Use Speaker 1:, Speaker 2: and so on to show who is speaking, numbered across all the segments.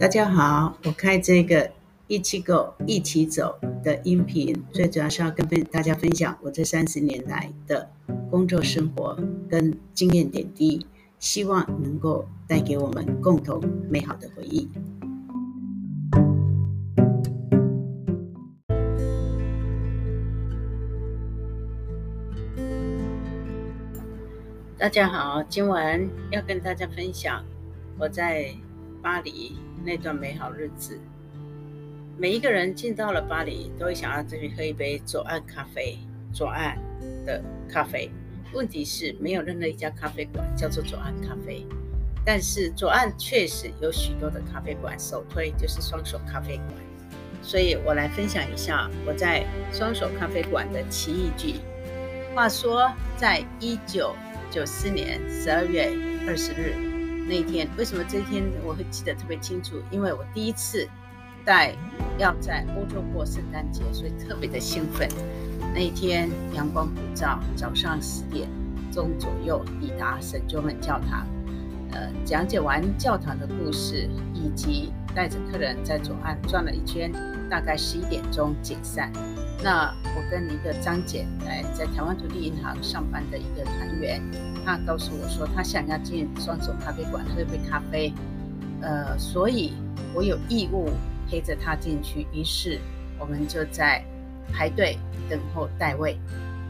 Speaker 1: 大家好，我开这个一起 Go 一起走的音频，最主要是要跟大家分享我这三十年来的工作生活跟经验点滴，希望能够带给我们共同美好的回忆。大家好，今晚要跟大家分享我在巴黎那段美好日子。每一个人进到了巴黎，都会想要这边喝一杯左岸咖啡，左岸的咖啡。问题是，没有任何一家咖啡馆叫做左岸咖啡。但是左岸确实有许多的咖啡馆，首推就是双手咖啡馆。所以我来分享一下我在双手咖啡馆的奇遇记。话说，在一九九四年十二月二十日。那一天，为什么这一天我会记得特别清楚？因为我第一次带要在欧洲过圣诞节，所以特别的兴奋。那一天阳光普照，早上十点钟左右抵达圣约门教堂。呃，讲解完教堂的故事，以及带着客人在左岸转了一圈，大概十一点钟解散。那我跟一个张姐，来在台湾土地银行上班的一个团员，他告诉我说，他想要进双手咖啡馆喝一杯咖啡，呃，所以我有义务陪着他进去。于是我们就在排队等候带位。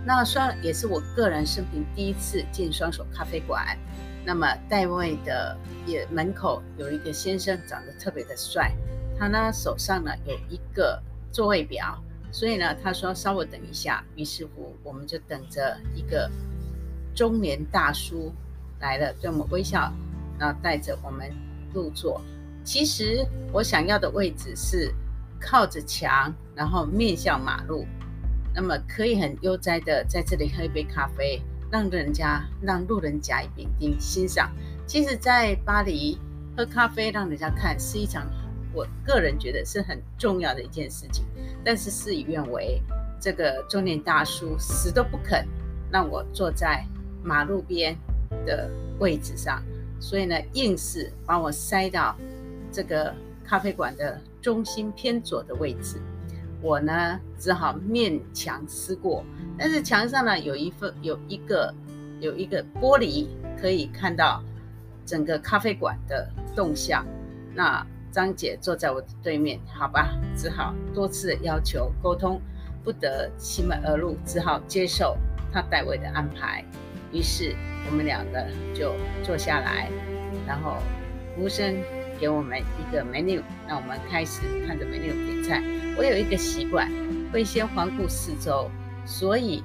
Speaker 1: 那双也是我个人生平第一次进双手咖啡馆。那么带位的也门口有一个先生，长得特别的帅，他呢手上呢有一个座位表。所以呢，他说稍微等一下，于是乎我们就等着一个中年大叔来了，对我们微笑，然后带着我们入座。其实我想要的位置是靠着墙，然后面向马路，那么可以很悠哉的在这里喝一杯咖啡，让人家让路人甲乙丙丁欣赏。其实，在巴黎喝咖啡让人家看是一场。我个人觉得是很重要的一件事情，但是事与愿违，这个中年大叔死都不肯让我坐在马路边的位置上，所以呢，硬是把我塞到这个咖啡馆的中心偏左的位置。我呢，只好面墙思过，但是墙上呢，有一份有一个有一个玻璃可以看到整个咖啡馆的动向，那。张姐坐在我的对面，好吧，只好多次要求沟通，不得其门而入，只好接受她代位的安排。于是我们两个就坐下来，然后服务生给我们一个 menu，那我们开始看着 menu 点菜。我有一个习惯，会先环顾四周，所以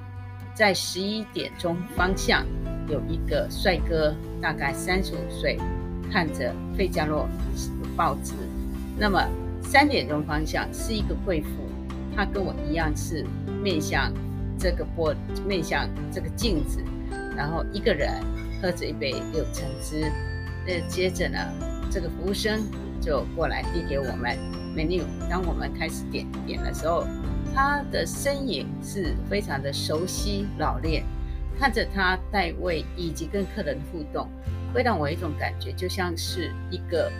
Speaker 1: 在十一点钟方向有一个帅哥，大概三十五岁，看着《费加罗》报纸。那么三点钟方向是一个贵妇，她跟我一样是面向这个玻，面向这个镜子，然后一个人喝着一杯柳橙汁。那接着呢，这个服务生就过来递给我们 menu。当我们开始点点的时候，他的身影是非常的熟悉老练，看着他带位以及跟客人互动，会让我一种感觉，就像是一个。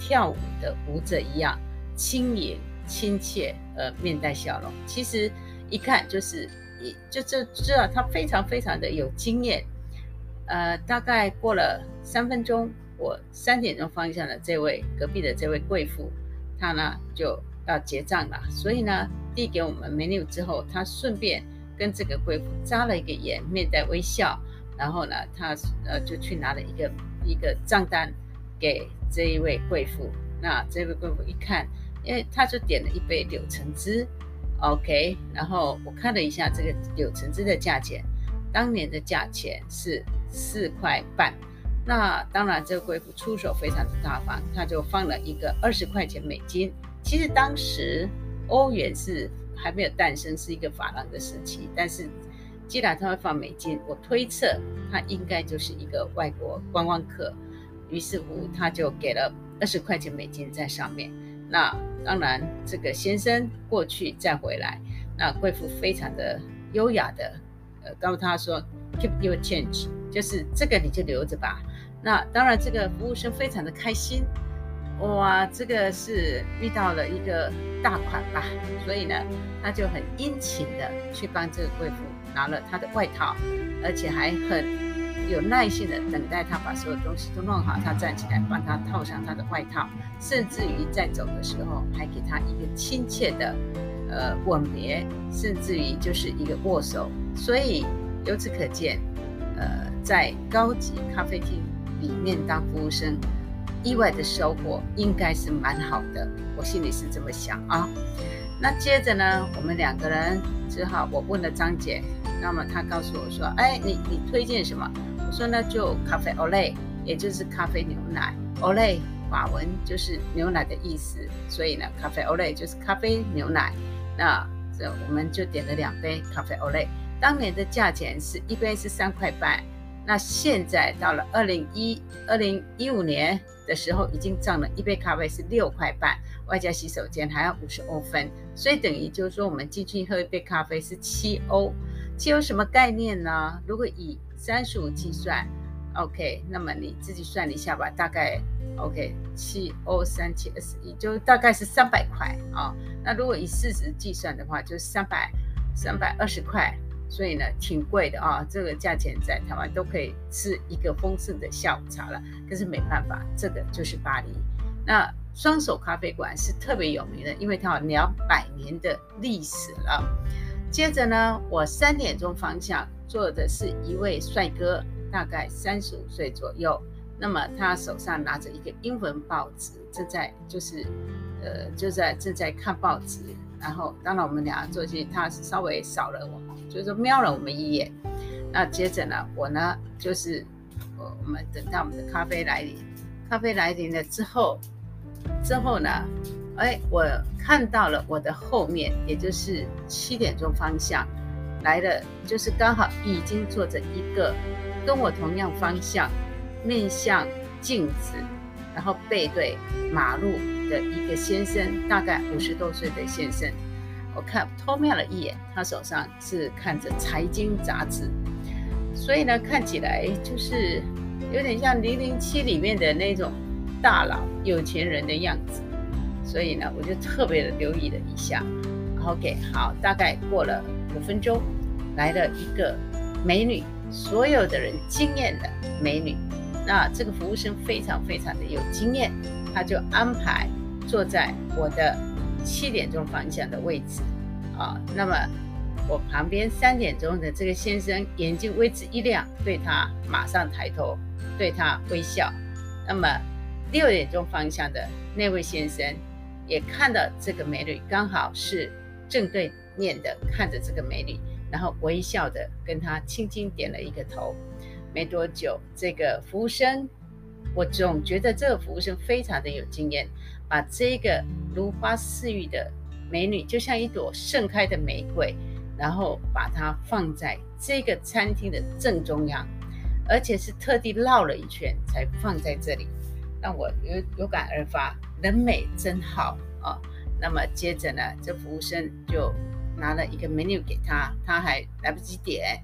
Speaker 1: 跳舞的舞者一样轻盈亲切，呃，面带笑容。其实一看就是 就就知道他非常非常的有经验。呃，大概过了三分钟，我三点钟方向的这位隔壁的这位贵妇，她呢就要结账了。所以呢，递给我们 menu 之后，她顺便跟这个贵妇眨了一个眼，面带微笑。然后呢，她呃就去拿了一个一个账单。给这一位贵妇，那这位贵妇一看，因为他就点了一杯柳橙汁，OK，然后我看了一下这个柳橙汁的价钱，当年的价钱是四块半，那当然这个贵妇出手非常的大方，他就放了一个二十块钱美金。其实当时欧元是还没有诞生，是一个法郎的时期，但是既然他会放美金，我推测他应该就是一个外国观光客。于是乎，他就给了二十块钱美金在上面。那当然，这个先生过去再回来，那贵妇非常的优雅的，呃，告诉他说，keep your change，就是这个你就留着吧。那当然，这个服务生非常的开心。哇，这个是遇到了一个大款吧，所以呢，他就很殷勤的去帮这个贵妇拿了他的外套，而且还很有耐心的等待他把所有东西都弄好，他站起来帮他套上他的外套，甚至于在走的时候还给他一个亲切的呃吻别，甚至于就是一个握手。所以由此可见，呃，在高级咖啡厅里面当服务生。意外的收获应该是蛮好的，我心里是这么想啊。那接着呢，我们两个人只好我问了张姐，那么她告诉我说：“哎，你你推荐什么？”我说：“呢就咖啡 Olé，也就是咖啡牛奶。Olé 法文就是牛奶的意思，所以呢，咖啡 Olé 就是咖啡牛奶。那这我们就点了两杯咖啡 Olé，当年的价钱是一杯是三块半。”那现在到了二零一二零一五年的时候，已经涨了一杯咖啡是六块半，外加洗手间还要五十欧分，所以等于就是说我们进去喝一杯咖啡是七欧。七欧什么概念呢？如果以三十五计算，OK，那么你自己算一下吧，大概 OK 七欧三七二十一，就大概是三百块啊。那如果以四十计算的话，就是三百三百二十块。所以呢，挺贵的啊，这个价钱在台湾都可以吃一个丰盛的下午茶了。可是没办法，这个就是巴黎。那双手咖啡馆是特别有名的，因为它有两百年的历史了。接着呢，我三点钟方向坐的是一位帅哥，大概三十五岁左右。那么他手上拿着一个英文报纸，正在就是呃就在正在看报纸。然后当然我们俩坐进去，他稍微扫了我。就是瞄了我们一眼，那接着呢，我呢就是，我我们等到我们的咖啡来临，咖啡来临了之后，之后呢，哎，我看到了我的后面，也就是七点钟方向来了，就是刚好已经坐着一个跟我同样方向，面向镜子，然后背对马路的一个先生，大概五十多岁的先生。我看偷瞄了一眼，他手上是看着财经杂志，所以呢，看起来就是有点像《零零七》里面的那种大佬、有钱人的样子。所以呢，我就特别的留意了一下。OK，好，大概过了五分钟，来了一个美女，所有的人惊艳的美女。那这个服务生非常非常的有经验，他就安排坐在我的。七点钟方向的位置，啊，那么我旁边三点钟的这个先生眼睛为之一亮，对他马上抬头，对他微笑。那么六点钟方向的那位先生也看到这个美女，刚好是正对面的看着这个美女，然后微笑的跟她轻轻点了一个头。没多久，这个服务生，我总觉得这个服务生非常的有经验。把这个如花似玉的美女，就像一朵盛开的玫瑰，然后把它放在这个餐厅的正中央，而且是特地绕了一圈才放在这里，让我有有感而发，人美真好啊！那么接着呢，这服务生就拿了一个 menu 给他，他还来不及点，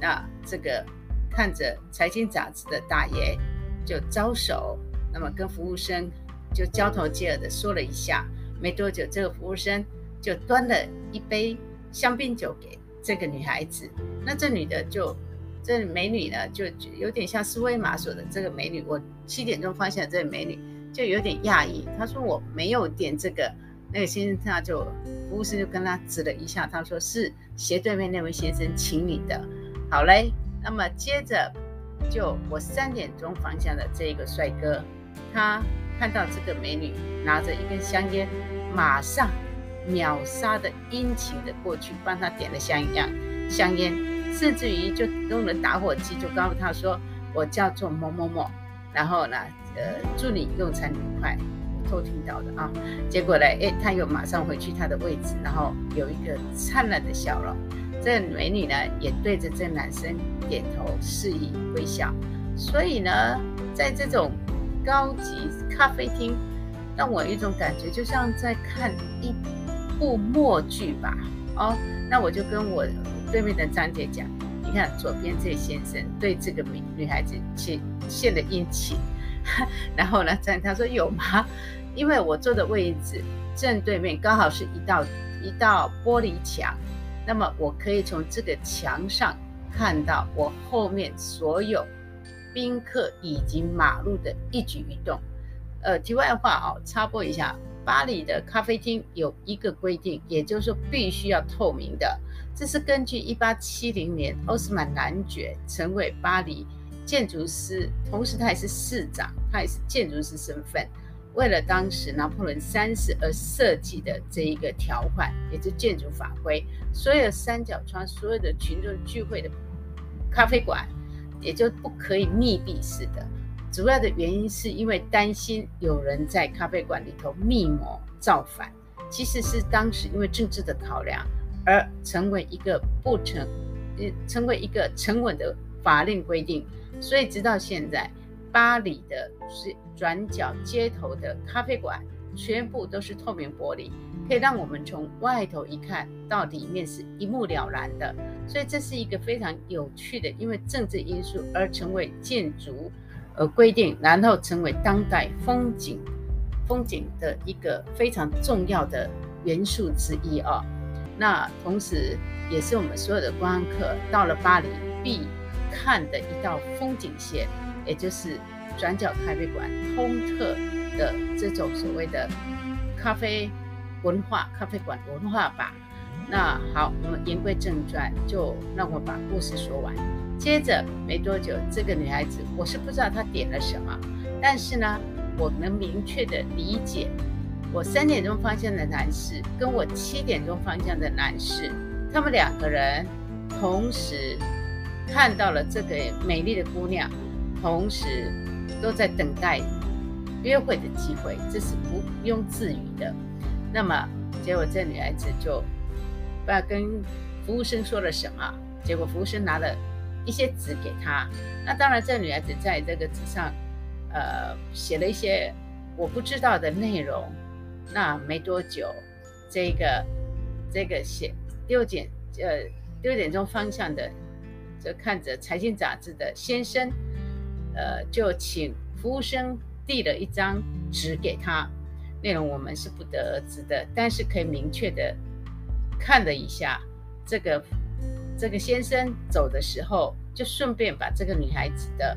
Speaker 1: 那这个看着财经杂志的大爷就招手，那么跟服务生。就交头接耳的说了一下，没多久，这个服务生就端了一杯香槟酒给这个女孩子。那这女的就，这美女呢，就有点像斯威玛索的这个美女。我七点钟发现这个美女就有点讶异，她说我没有点这个。那个先生他就服务生就跟他指了一下，他说是斜对面那位先生请你的。好嘞，那么接着就我三点钟方向的这一个帅哥，他。看到这个美女拿着一根香烟，马上秒杀的殷勤的过去帮她点了香烟，香烟，甚至于就用了打火机，就告诉她说：“我叫做某某某，然后呢，呃，祝你用餐愉快。”偷听到的啊，结果呢，哎，她又马上回去她的位置，然后有一个灿烂的笑容。这美女呢，也对着这男生点头示意微笑。所以呢，在这种高级咖啡厅让我有一种感觉，就像在看一部默剧吧。哦，那我就跟我对面的张姐讲，你看左边这先生对这个女女孩子献献了殷勤，然后呢，在他说有吗？因为我坐的位置正对面刚好是一道一道玻璃墙，那么我可以从这个墙上看到我后面所有宾客以及马路的一举一动。呃，题外话哦，插播一下，巴黎的咖啡厅有一个规定，也就是说必须要透明的。这是根据一八七零年奥斯曼男爵成为巴黎建筑师，同时他也是市长，他也是建筑师身份，为了当时拿破仑三世而设计的这一个条款，也就建筑法规，所有三角窗、所有的群众聚会的咖啡馆，也就不可以密闭式的。主要的原因是因为担心有人在咖啡馆里头密谋造反，其实是当时因为政治的考量而成为一个不成，呃，成为一个成稳的法令规定。所以直到现在，巴黎的是转角街头的咖啡馆全部都是透明玻璃，可以让我们从外头一看到里面是一目了然的。所以这是一个非常有趣的，因为政治因素而成为建筑。呃，规定，然后成为当代风景风景的一个非常重要的元素之一啊。那同时，也是我们所有的观光客到了巴黎必看的一道风景线，也就是转角咖啡馆通特的这种所谓的咖啡文化、咖啡馆文化吧。那好，我们言归正传，就让我把故事说完。接着没多久，这个女孩子，我是不知道她点了什么，但是呢，我能明确的理解，我三点钟方向的男士跟我七点钟方向的男士，他们两个人同时看到了这个美丽的姑娘，同时都在等待约会的机会，这是毋庸置疑的。那么，结果这女孩子就不知道跟服务生说了什么，结果服务生拿了。一些纸给她，那当然，这女孩子在这个纸上，呃，写了一些我不知道的内容。那没多久，这个这个写六点呃六点钟方向的，就看着财经杂志的先生，呃，就请服务生递了一张纸给他，内容我们是不得而知的，但是可以明确的看了一下这个。这个先生走的时候，就顺便把这个女孩子的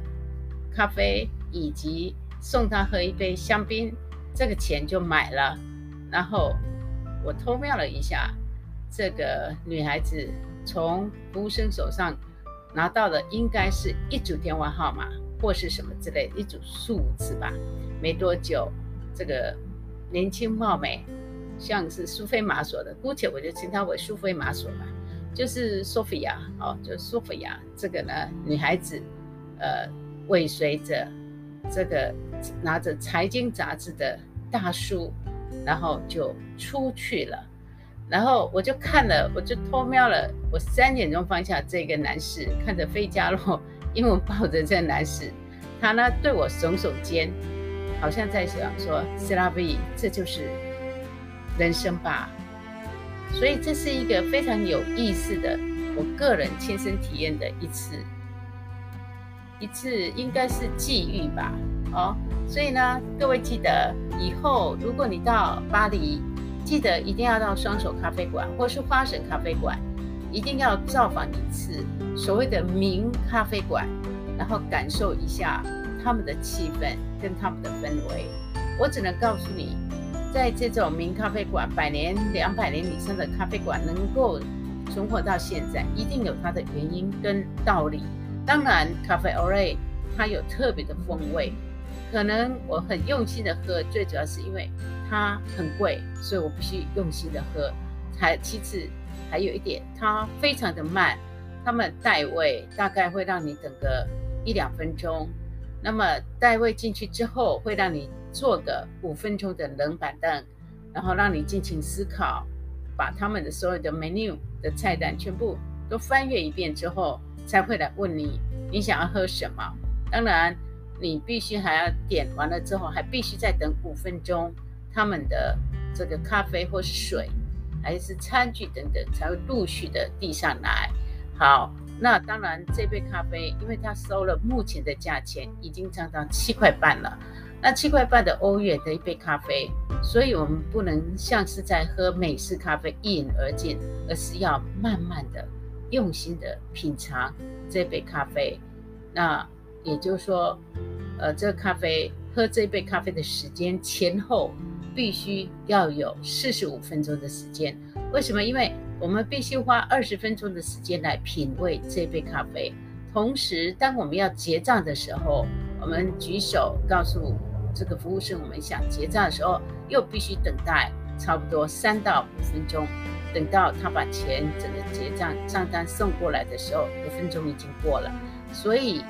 Speaker 1: 咖啡以及送她喝一杯香槟，这个钱就买了。然后我偷瞄了一下，这个女孩子从服务生手上拿到的应该是一组电话号码或是什么之类一组数字吧。没多久，这个年轻貌美，像是苏菲玛索的，姑且我就称她为苏菲玛索吧。就是 Sophia 哦，就是 Sophia 这个呢，女孩子，呃，尾随着这个拿着财经杂志的大叔，然后就出去了。然后我就看了，我就偷瞄了，我三点钟方向这个男士看着费加罗，因为我抱着这个男士，他呢对我耸耸肩，好像在想说 C'est la vie，这就是人生吧。所以这是一个非常有意思的，我个人亲身体验的一次，一次应该是际遇吧。哦，所以呢，各位记得以后如果你到巴黎，记得一定要到双手咖啡馆或是花神咖啡馆，一定要造访一次所谓的名咖啡馆，然后感受一下他们的气氛跟他们的氛围。我只能告诉你。在这种名咖啡馆，百年、两百年以上的咖啡馆能够存活到现在，一定有它的原因跟道理。当然，咖啡 Olé 它有特别的风味，可能我很用心的喝，最主要是因为它很贵，所以我必须用心的喝。还其次，还有一点，它非常的慢，他们带位大概会让你等个一两分钟。那么带位进去之后，会让你坐个五分钟的冷板凳，然后让你尽情思考，把他们的所有的 menu 的菜单全部都翻阅一遍之后，才会来问你你想要喝什么。当然，你必须还要点完了之后，还必须再等五分钟，他们的这个咖啡或是水，还是餐具等等，才会陆续的递上来。好，那当然，这杯咖啡，因为它收了目前的价钱，已经涨到七块半了。那七块半的欧元的一杯咖啡，所以我们不能像是在喝美式咖啡一饮而尽，而是要慢慢的、用心的品尝这杯咖啡。那也就是说，呃，这个咖啡喝这杯咖啡的时间前后必须要有四十五分钟的时间。为什么？因为我们必须花二十分钟的时间来品味这杯咖啡，同时，当我们要结账的时候，我们举手告诉这个服务生我们想结账的时候，又必须等待差不多三到五分钟，等到他把钱整个结账账单送过来的时候，五分钟已经过了。所以，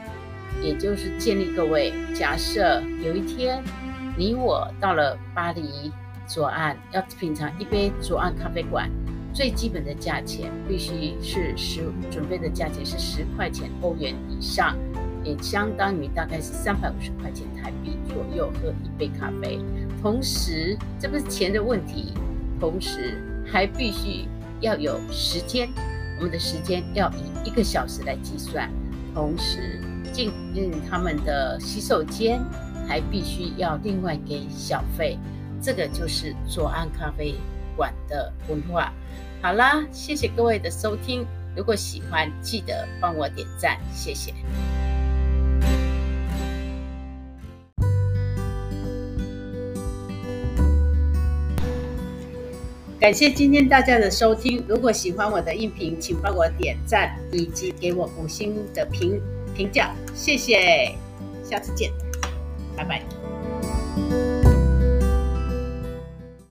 Speaker 1: 也就是建议各位，假设有一天你我到了巴黎左岸，要品尝一杯左岸咖啡馆。最基本的价钱必须是十，准备的价钱是十块钱欧元以上，也相当于大概是三百五十块钱台币左右喝一杯咖啡。同时，这不是钱的问题，同时还必须要有时间，我们的时间要以一个小时来计算。同时，进入他们的洗手间还必须要另外给小费。这个就是左岸咖啡馆的文化。好啦，谢谢各位的收听。如果喜欢，记得帮我点赞，谢谢。感谢今天大家的收听。如果喜欢我的音频，请帮我点赞以及给我五星的评评价，谢谢。下次见，拜拜。